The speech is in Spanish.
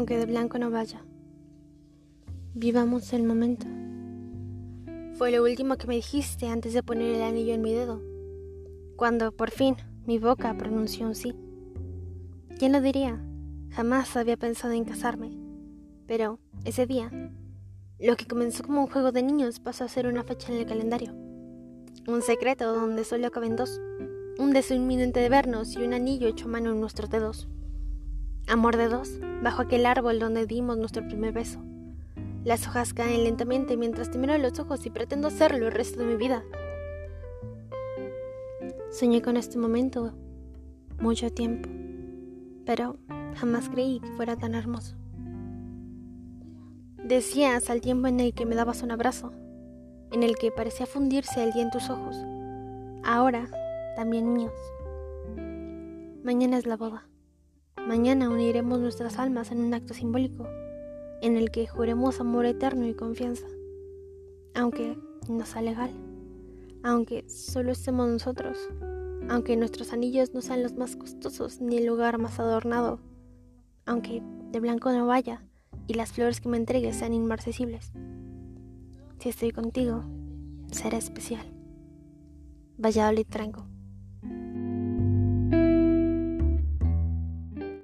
aunque de blanco no vaya. Vivamos el momento. Fue lo último que me dijiste antes de poner el anillo en mi dedo, cuando por fin mi boca pronunció un sí. ¿Quién lo diría? Jamás había pensado en casarme, pero ese día, lo que comenzó como un juego de niños pasó a ser una fecha en el calendario, un secreto donde solo caben dos, un deseo inminente de vernos y un anillo hecho mano en nuestros dedos. Amor de dos, bajo aquel árbol donde dimos nuestro primer beso. Las hojas caen lentamente mientras te miro los ojos y pretendo hacerlo el resto de mi vida. Soñé con este momento mucho tiempo, pero jamás creí que fuera tan hermoso. Decías al tiempo en el que me dabas un abrazo, en el que parecía fundirse el día en tus ojos, ahora también míos. Mañana es la boda. Mañana uniremos nuestras almas en un acto simbólico en el que juremos amor eterno y confianza, aunque no sea legal, aunque solo estemos nosotros, aunque nuestros anillos no sean los más costosos ni el lugar más adornado, aunque de blanco no vaya y las flores que me entregues sean inmarcesibles. Si estoy contigo, será especial. Valladolid Tranco.